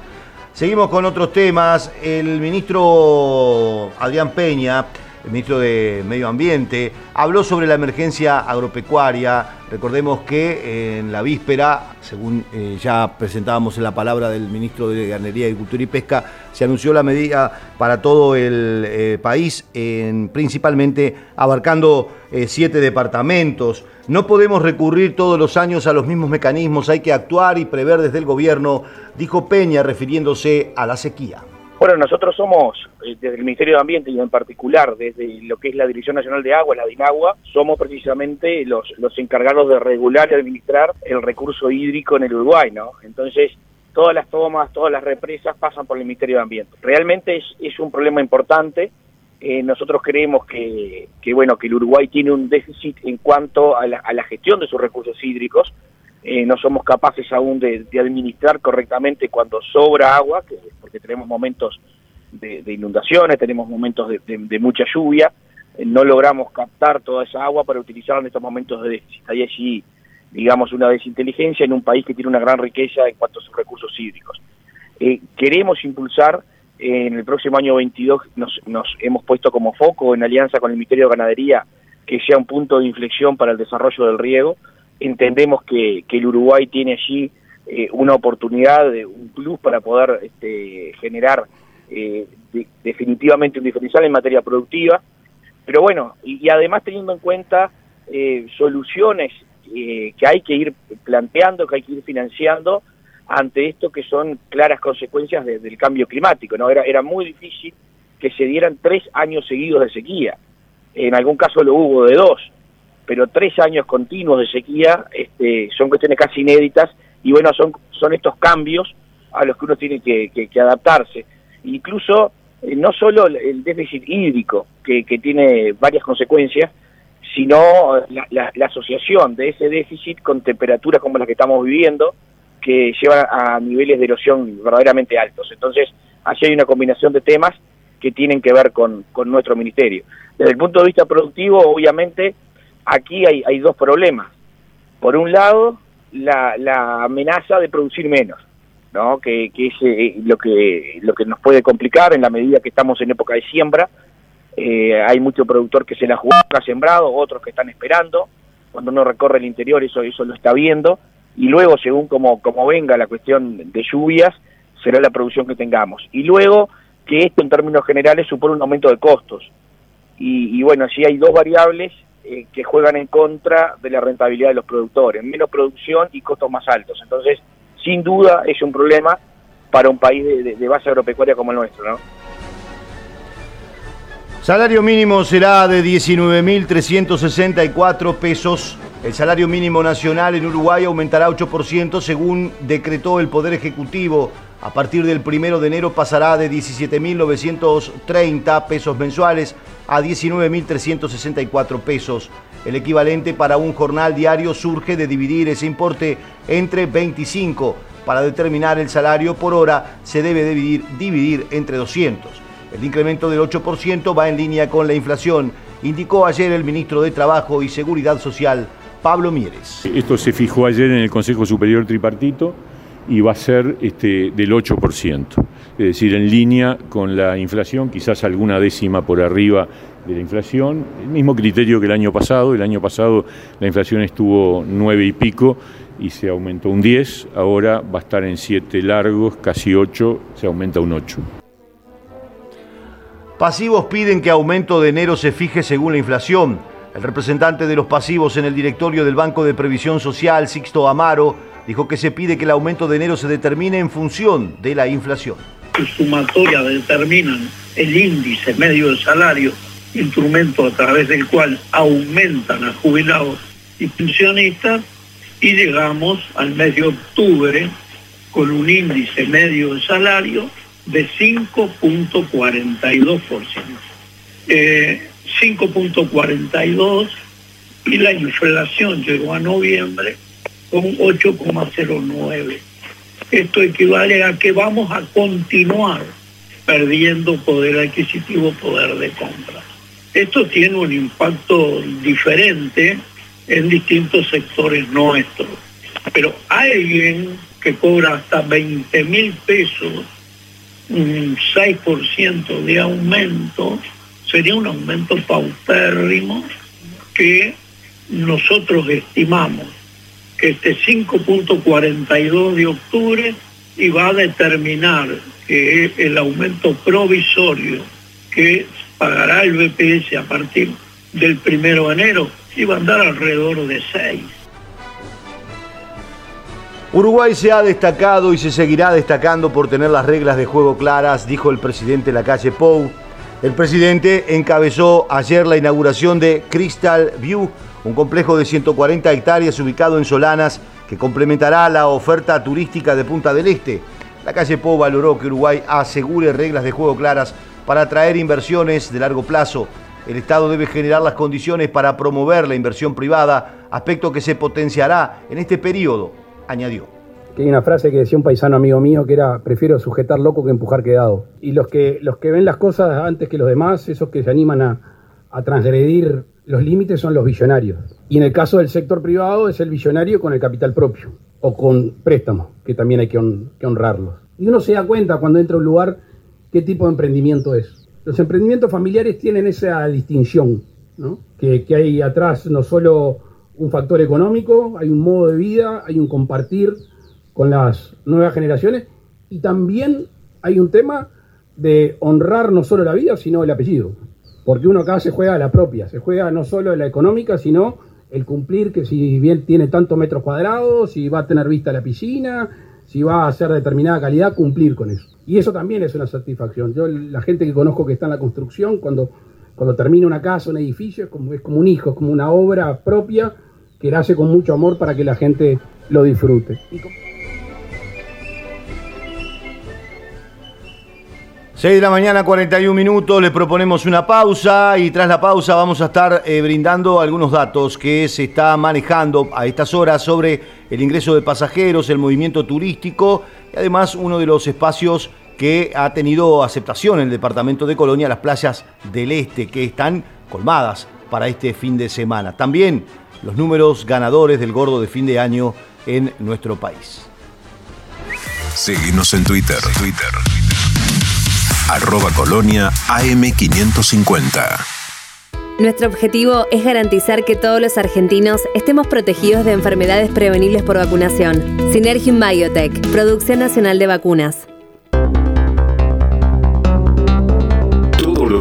Seguimos con otros temas. El ministro Adrián Peña el ministro de Medio Ambiente, habló sobre la emergencia agropecuaria. Recordemos que en la víspera, según eh, ya presentábamos en la palabra del ministro de Ganadería, Agricultura y Pesca, se anunció la medida para todo el eh, país, en, principalmente abarcando eh, siete departamentos. No podemos recurrir todos los años a los mismos mecanismos, hay que actuar y prever desde el gobierno, dijo Peña refiriéndose a la sequía. Bueno, nosotros somos, eh, desde el Ministerio de Ambiente y en particular desde lo que es la Dirección Nacional de Agua, la DINAGUA, somos precisamente los, los encargados de regular y administrar el recurso hídrico en el Uruguay, ¿no? Entonces, todas las tomas, todas las represas pasan por el Ministerio de Ambiente. Realmente es, es un problema importante. Eh, nosotros creemos que, que, bueno, que el Uruguay tiene un déficit en cuanto a la, a la gestión de sus recursos hídricos. Eh, no somos capaces aún de, administrar correctamente cuando sobra agua, que, porque tenemos momentos de, inundaciones, tenemos momentos de, de mucha lluvia, eh, no logramos captar toda esa agua para utilizarla en estos momentos de déficit. Hay allí, digamos, una desinteligencia en un país que tiene una gran riqueza en cuanto a sus recursos hídricos. Eh, queremos impulsar, en el próximo año 22 nos, nos hemos puesto como foco en alianza con el Ministerio de Ganadería que sea un punto de inflexión para el desarrollo del riego, entendemos que, que el Uruguay tiene allí eh, una oportunidad, de, un plus para poder este, generar eh, de, definitivamente un diferencial en materia productiva, pero bueno, y, y además teniendo en cuenta eh, soluciones eh, que hay que ir planteando, que hay que ir financiando ante esto que son claras consecuencias de, del cambio climático, ¿no? Era, era muy difícil que se dieran tres años seguidos de sequía, en algún caso lo hubo de dos, pero tres años continuos de sequía este, son cuestiones casi inéditas y bueno, son, son estos cambios a los que uno tiene que, adaptarse. Incluso eh, no solo el déficit hídrico, que, que tiene varias consecuencias, sino la, la, la, asociación de ese déficit con temperaturas como las que estamos viviendo, que llevan a niveles de erosión verdaderamente altos. Entonces, allí hay una combinación de temas que tienen que ver con, con nuestro ministerio. Desde el punto de vista productivo, obviamente, aquí hay, hay dos problemas. Por un lado, la, la amenaza de producir menos, ¿no? que, es eh, lo, que, lo que nos puede complicar en la medida que estamos en época de siembra. Eh, hay mucho productor que se la jugó, ha sembrado, otros que están esperando. Cuando uno recorre el interior, eso, eso lo está viendo. Y luego, según como, como venga la cuestión de lluvias, será la producción que tengamos. Y luego, que esto en términos generales supone un aumento de costos. Y, y bueno, si hay dos variables eh, que juegan en contra de la rentabilidad de los productores, menos producción y costos más altos. Entonces, sin duda es un problema para un país de, base agropecuaria como el nuestro, ¿no? Salario mínimo será de 19.364 pesos. El salario mínimo nacional en Uruguay aumentará 8% según decretó el Poder Ejecutivo. A partir del 1 de enero pasará de 17.930 pesos mensuales a 19.364 pesos. El equivalente para un jornal diario surge de dividir ese importe entre 25. Para determinar el salario por hora se debe dividir, dividir entre 200. El incremento del 8% va en línea con la inflación, indicó ayer el ministro de Trabajo y Seguridad Social, Pablo Mieres. Esto se fijó ayer en el Consejo Superior Tripartito y va a ser este, del 8%, es decir, en línea con la inflación, quizás alguna décima por arriba de la inflación, el mismo criterio que el año pasado, el año pasado la inflación estuvo 9 y pico y se aumentó un 10, ahora va a estar en 7 largos, casi 8, se aumenta un 8. Pasivos piden que aumento de enero se fije según la inflación. El representante de los pasivos en el directorio del Banco de Previsión Social, Sixto Amaro, dijo que se pide que el aumento de enero se determine en función de la inflación. Su sumatoria determinan el índice medio de salario, instrumento a través del cual aumentan a jubilados y pensionistas, y llegamos al mes de octubre con un índice medio de salario de 5.42%. Eh, 5.42 y la inflación llegó a noviembre con 8,09. Esto equivale a que vamos a continuar perdiendo poder adquisitivo, poder de compra. Esto tiene un impacto diferente en distintos sectores nuestros. Pero alguien que cobra hasta 20 mil pesos un 6% de aumento sería un aumento paupérrimo que nosotros estimamos este 5.42 de octubre iba a determinar que el aumento provisorio que pagará el BPS a partir del primero de enero iba a andar alrededor de 6. Uruguay se ha destacado y se seguirá destacando por tener las reglas de juego claras, dijo el presidente de la calle Pou. El presidente encabezó ayer la inauguración de Crystal View, un complejo de 140 hectáreas ubicado en Solanas que complementará la oferta turística de Punta del Este. La calle Pou valoró que Uruguay asegure reglas de juego claras para atraer inversiones de largo plazo. El Estado debe generar las condiciones para promover la inversión privada, aspecto que se potenciará en este periodo, añadió que hay una frase que decía un paisano amigo mío que era prefiero sujetar loco que empujar quedado. Y los que, los que ven las cosas antes que los demás, esos que se animan a transgredir los límites son los visionarios. Y en el caso del sector privado es el visionario con el capital propio o con préstamos, que también hay que, honrarlos. Y uno se da cuenta cuando entra a un lugar qué tipo de emprendimiento es. Los emprendimientos familiares tienen esa distinción, que hay atrás no solo un factor económico, hay un modo de vida, hay un compartir, con las nuevas generaciones y también hay un tema de honrar no solo la vida, sino el apellido. Porque uno acá se juega a la propia, se juega no solo la económica, sino el cumplir que si bien tiene tantos metros cuadrados, si va a tener vista la piscina, si va a ser determinada calidad, cumplir con eso. Y eso también es una satisfacción. Yo, la gente que conozco que está en la construcción, cuando, cuando termina una casa, un edificio, es como, es como un hijo, es como una obra propia que la hace con mucho amor para que la gente lo disfrute. 6 de la mañana, 41 minutos, le proponemos una pausa y tras la pausa vamos a estar eh, brindando algunos datos que se está manejando a estas horas sobre el ingreso de pasajeros, el movimiento turístico y además uno de los espacios que ha tenido aceptación en el departamento de Colonia, las playas del este, que están colmadas para este fin de semana. También los números ganadores del gordo de fin de año en nuestro país. Seguimos en Twitter. Twitter arroba colonia AM550. Nuestro objetivo es garantizar que todos los argentinos estemos protegidos de enfermedades prevenibles por vacunación. Synergium Biotech, Producción Nacional de Vacunas.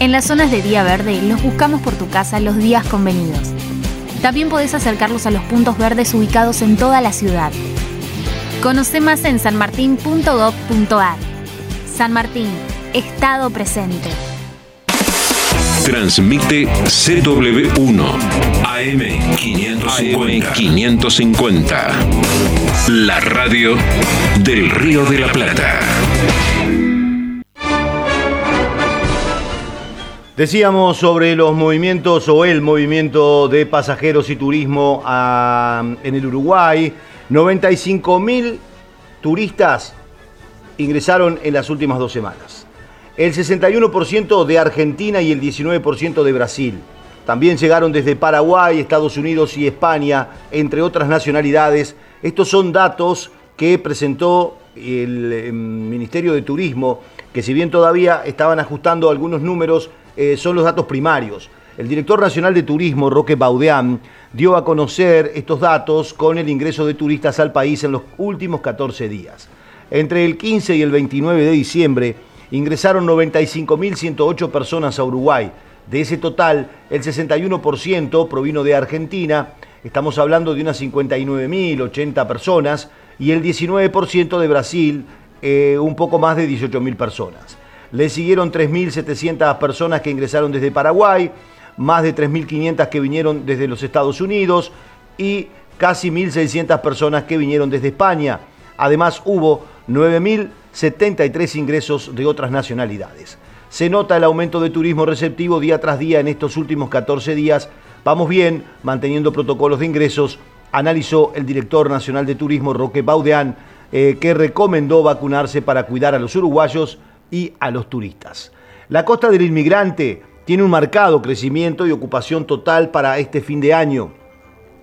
En las zonas de día verde los buscamos por tu casa los días convenidos. También podés acercarlos a los puntos verdes ubicados en toda la ciudad. Conoce más en sanmartin.gov.ar. San Martín, Estado presente. Transmite CW1 AM550. 550. La radio del Río de la Plata. Decíamos sobre los movimientos o el movimiento de pasajeros y turismo ah, en el Uruguay. 95 mil turistas ingresaron en las últimas dos semanas el 61% de Argentina y el 19% de Brasil. También llegaron desde Paraguay, Estados Unidos y España, entre otras nacionalidades. Estos son datos que presentó el em, Ministerio de Turismo, que si bien todavía estaban ajustando algunos números, eh, son los datos primarios. El director nacional de turismo, Roque Baudeán, dio a conocer estos datos con el ingreso de turistas al país en los últimos 14 días. Entre el 15 y el 29 de diciembre, ingresaron 95.108 personas a Uruguay. De ese total, el 61% provino de Argentina, estamos hablando de unas 59.080 personas, y el 19% de Brasil, eh, un poco más de 18.000 personas. Le siguieron 3.700 personas que ingresaron desde Paraguay, más de 3.500 que vinieron desde los Estados Unidos y casi 1.600 personas que vinieron desde España. Además hubo 9.073 ingresos de otras nacionalidades. Se nota el aumento de turismo receptivo día tras día en estos últimos 14 días, Vamos bien, manteniendo protocolos de ingresos, analizó el director nacional de turismo Roque Baudeán, eh, que recomendó vacunarse para cuidar a los uruguayos y a los turistas. La costa del inmigrante tiene un marcado crecimiento y ocupación total para este fin de año.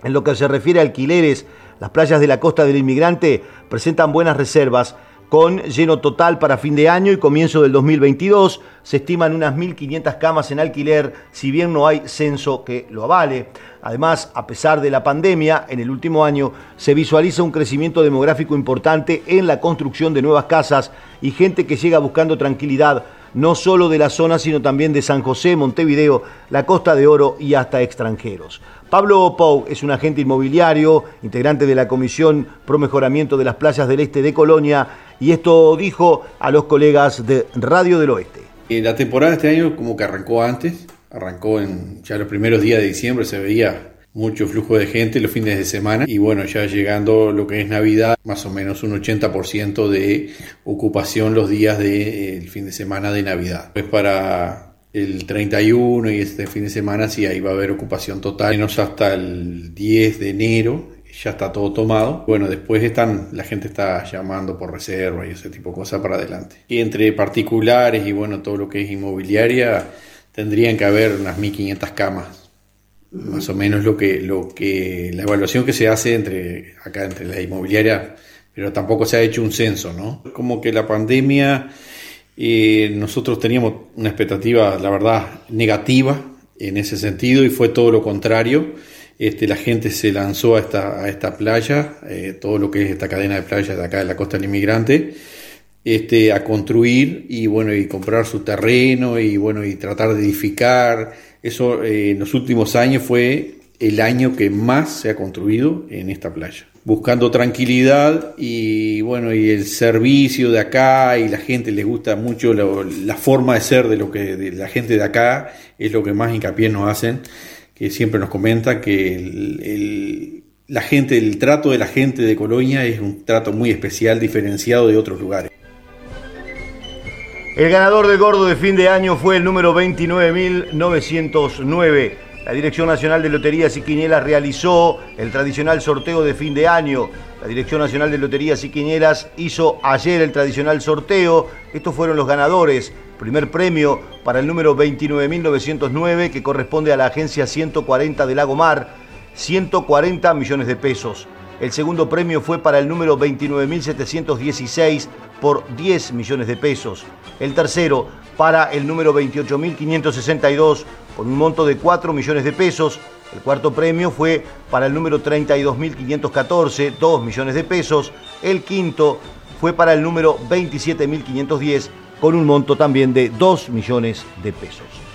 En lo que se refiere a alquileres, las playas de la costa del inmigrante presentan buenas reservas con lleno total para fin de año y comienzo del 2022. Se estiman unas 1.500 camas en alquiler, si bien no hay censo que lo avale. Además, a pesar de la pandemia, en el último año se visualiza un crecimiento demográfico importante en la construcción de nuevas casas y gente que llega buscando tranquilidad no solo de la zona, sino también de San José, Montevideo, la Costa de Oro y hasta extranjeros. Pablo Pou es un agente inmobiliario, integrante de la Comisión Pro Mejoramiento de las Playas del Este de Colonia, y esto dijo a los colegas de Radio del Oeste. Eh, la temporada de este año como que arrancó antes, arrancó en ya los primeros días de diciembre, se veía mucho flujo de gente los fines de semana y bueno, ya llegando lo que es Navidad, más o menos un 80% de ocupación los días del de, fin de semana de Navidad. Pues para el 31 y este fin de semana sí ahí va a haber ocupación total, menos hasta el 10 de enero ya está todo tomado. Bueno, después están, la gente está llamando por reserva y ese tipo de cosas para adelante. Y entre particulares y bueno, todo lo que es inmobiliaria, tendrían que haber unas 1500 camas. Más o menos lo que, lo que, la evaluación que se hace entre, acá entre la inmobiliaria, pero tampoco se ha hecho un censo, ¿no? Como que la pandemia eh, nosotros teníamos una expectativa, la verdad, negativa en ese sentido y fue todo lo contrario. Este, la gente se lanzó a esta, a esta playa, eh, todo lo que es esta cadena de playas de acá de la costa del inmigrante, este, a construir y bueno, y comprar su terreno y bueno, y tratar de edificar. Eso eh, en los últimos años fue el año que más se ha construido en esta playa buscando tranquilidad y bueno, y el servicio de acá y la gente le gusta mucho la forma de ser de lo que de la gente de acá es lo que más hincapié nos hacen, que siempre nos comenta que la gente, el trato de la gente de Colonia es un trato muy especial, diferenciado de otros lugares. El ganador del gordo de fin de año fue el número 29.909 la Dirección Nacional de Loterías y Quinielas realizó el tradicional sorteo de fin de año. La Dirección Nacional de Loterías y Quinielas hizo ayer el tradicional sorteo. Estos fueron los ganadores. Primer premio para el número 29.909 que corresponde a la agencia 140 de Lago Mar, 140 millones de pesos. El segundo premio fue para el número 29.716 por 10 millones de pesos. El tercero para el número 28.562 con un monto de 4 millones de pesos. El cuarto premio fue para el número 32.514, 2 millones de pesos. El quinto fue para el número 27.510, con un monto también de 2 millones de pesos.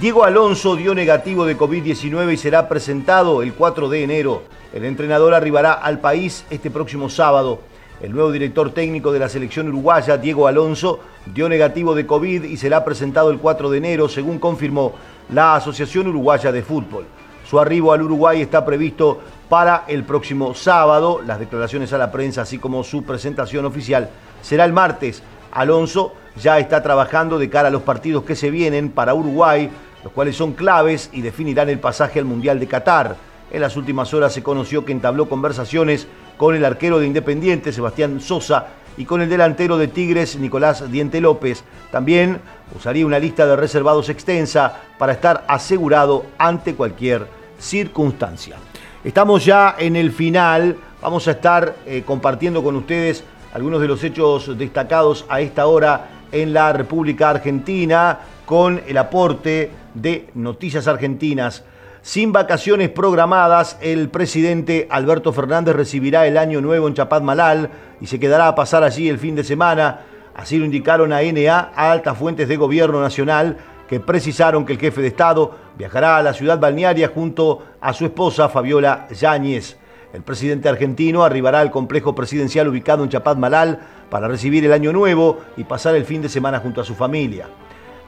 Diego Alonso dio negativo de COVID-19 y será presentado el 4 de enero. El entrenador arribará al país este próximo sábado. El nuevo director técnico de la selección uruguaya, Diego Alonso, dio negativo de COVID y será presentado el 4 de enero, según confirmó la Asociación Uruguaya de Fútbol. Su arribo al Uruguay está previsto para el próximo sábado. Las declaraciones a la prensa, así como su presentación oficial, será el martes. Alonso ya está trabajando de cara a los partidos que se vienen para Uruguay, los cuales son claves y definirán el pasaje al Mundial de Qatar. En las últimas horas se conoció que entabló conversaciones con el arquero de Independiente, Sebastián Sosa, y con el delantero de Tigres, Nicolás Diente López. También usaría una lista de reservados extensa para estar asegurado ante cualquier circunstancia. Estamos ya en el final, vamos a estar eh, compartiendo con ustedes algunos de los hechos destacados a esta hora en la República Argentina con el aporte de Noticias Argentinas. Sin vacaciones programadas, el presidente Alberto Fernández recibirá el año nuevo en Chapadmalal y se quedará a pasar allí el fin de semana. Así lo indicaron a NA a altas fuentes de gobierno nacional que precisaron que el jefe de Estado viajará a la ciudad balnearia junto a su esposa Fabiola Yáñez. El presidente argentino arribará al complejo presidencial ubicado en Chapadmalal para recibir el año nuevo y pasar el fin de semana junto a su familia.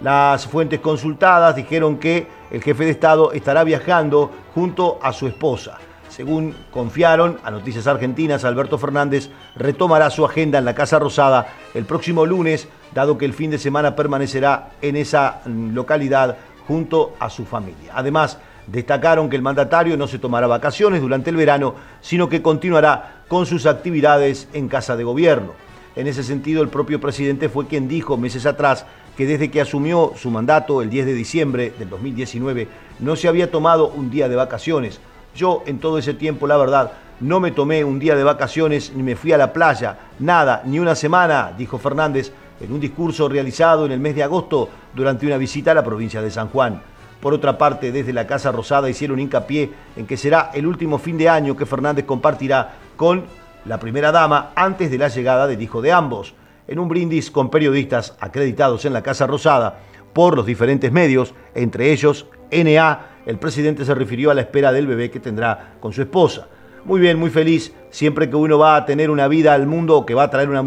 Las fuentes consultadas dijeron que el jefe de Estado estará viajando junto a su esposa. Según confiaron a Noticias Argentinas, Alberto Fernández retomará su agenda en la Casa Rosada el próximo lunes, dado que el fin de semana permanecerá en esa localidad junto a su familia. Además, Destacaron que el mandatario no se tomará vacaciones durante el verano, sino que continuará con sus actividades en casa de gobierno. En ese sentido, el propio presidente fue quien dijo meses atrás que desde que asumió su mandato el 10 de diciembre del 2019 no se había tomado un día de vacaciones. Yo en todo ese tiempo, la verdad, no me tomé un día de vacaciones ni me fui a la playa, nada, ni una semana, dijo Fernández en un discurso realizado en el mes de agosto durante una visita a la provincia de San Juan. Por otra parte, desde la Casa Rosada hicieron hincapié en que será el último fin de año que Fernández compartirá con la primera dama antes de la llegada del hijo de ambos. En un brindis con periodistas acreditados en la Casa Rosada por los diferentes medios, entre ellos NA, el presidente se refirió a la espera del bebé que tendrá con su esposa muy bien, muy feliz. Siempre que uno va a tener una vida al mundo o que va a traer una,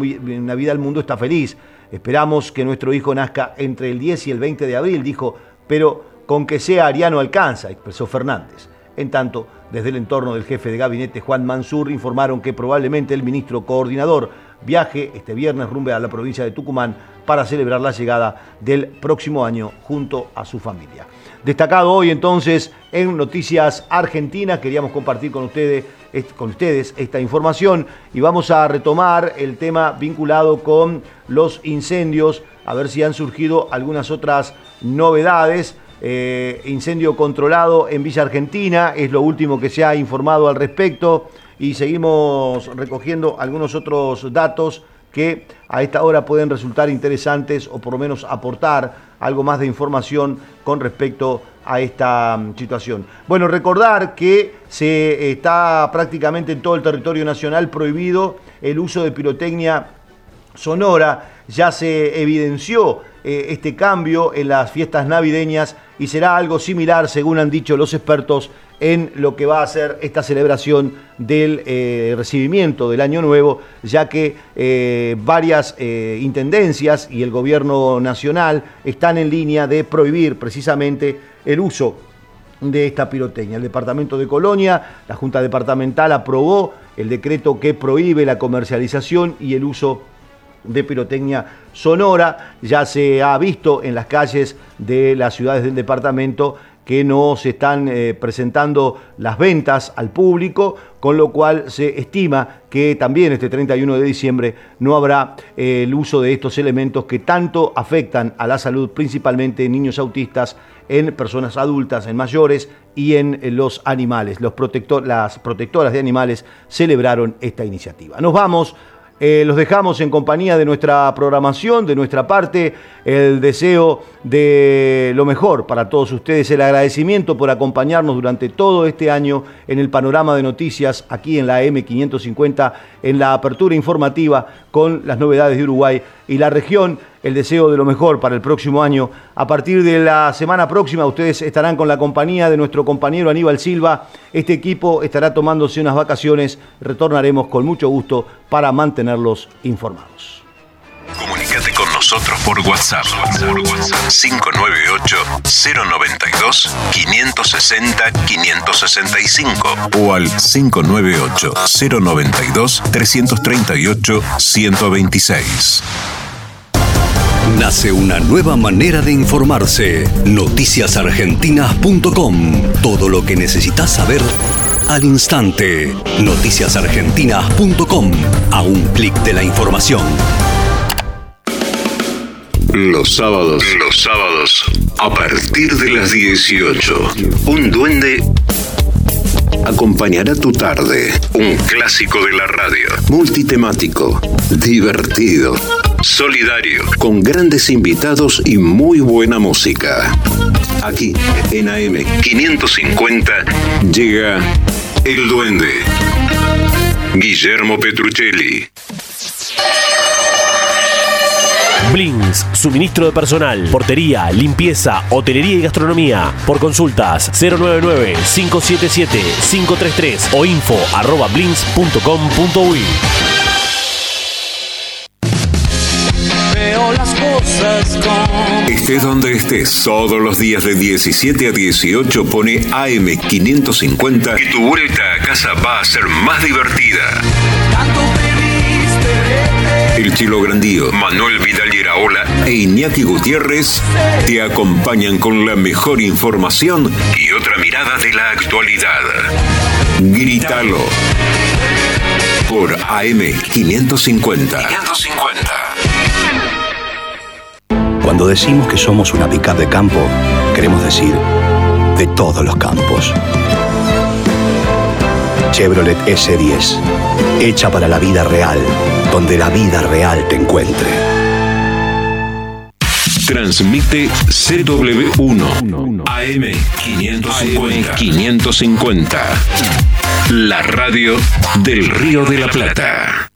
vida al mundo, está feliz. Esperamos que nuestro hijo nazca entre el 10 y el 20 de abril, dijo, pero con que sea ariano alcanza, expresó Fernández. En tanto, desde el entorno del jefe de gabinete Juan Mansur informaron que probablemente el ministro coordinador viaje este viernes rumbo a la provincia de Tucumán para celebrar la llegada del próximo año junto a su familia. Destacado hoy entonces en Noticias Argentinas, queríamos compartir con ustedes, con ustedes esta información y vamos a retomar el tema vinculado con los incendios, a ver si han surgido algunas otras novedades. Eh, incendio controlado en Villa Argentina, es lo último que se ha informado al respecto y seguimos recogiendo algunos otros datos que a esta hora pueden resultar interesantes o por lo menos aportar algo más de información con respecto a esta mm, situación. Bueno, recordar que se está prácticamente en todo el territorio nacional prohibido el uso de pirotecnia sonora, ya se evidenció eh, este cambio en las fiestas navideñas y será algo similar, según han dicho los expertos, en lo que va a ser esta celebración del eh, recibimiento del Año Nuevo, ya que eh, varias intendencias y el gobierno nacional están en línea de prohibir precisamente el uso de esta pirotecnia. El departamento de Colonia, la Junta Departamental aprobó el decreto que prohíbe la comercialización y el uso de pirotecnia sonora. Ya se ha visto en las calles de las ciudades del departamento que no se están eh, presentando las ventas al público, con lo cual se estima que también este 31 de diciembre no habrá eh, el uso de estos elementos que tanto afectan a la salud, principalmente en niños autistas, en personas adultas, en mayores y en los animales. Los las protectoras de animales celebraron esta iniciativa. Nos vamos eh, los dejamos en compañía de nuestra programación, de nuestra parte, el deseo de lo mejor para todos ustedes, el agradecimiento por acompañarnos durante todo este año en el panorama de noticias aquí en la M550, en la apertura informativa con las novedades de Uruguay y la región el deseo de lo mejor para el próximo año. A partir de la semana próxima ustedes estarán con la compañía de nuestro compañero Aníbal Silva. Este equipo estará tomándose unas vacaciones. Retornaremos con mucho gusto para mantenerlos informados. Comunícate con nosotros por WhatsApp. Por WhatsApp 598-092-560-565 o al 598-092-338-126. Nace una nueva manera de informarse. Noticiasargentinas.com. Todo lo que necesitas saber al instante. Noticiasargentinas.com. A un clic de la información. Los sábados, los sábados, a partir de las 18, un duende acompañará tu tarde. Un clásico de la radio. Multitemático, divertido, solidario, con grandes invitados y muy buena música. Aquí, en AM 550, llega El Duende. Guillermo Petruccelli. Blins, suministro de personal, portería, limpieza, hotelería y gastronomía. Por consultas 099-577-533 o info arroba Veo Estés donde estés, todos los días de 17 a 18 pone AM550 y tu vuelta a casa va a ser más divertida. El Chilo Grandío, Manuel Vidal Iraola e Iñaki Gutiérrez te acompañan con la mejor información y otra mirada de la actualidad. Grítalo por AM 550. 550. Cuando decimos que somos una pickup de campo, queremos decir de todos los campos. Chevrolet S10, hecha para la vida real, donde la vida real te encuentre. Transmite CW1 AM 550. 550. La radio del Río de la Plata.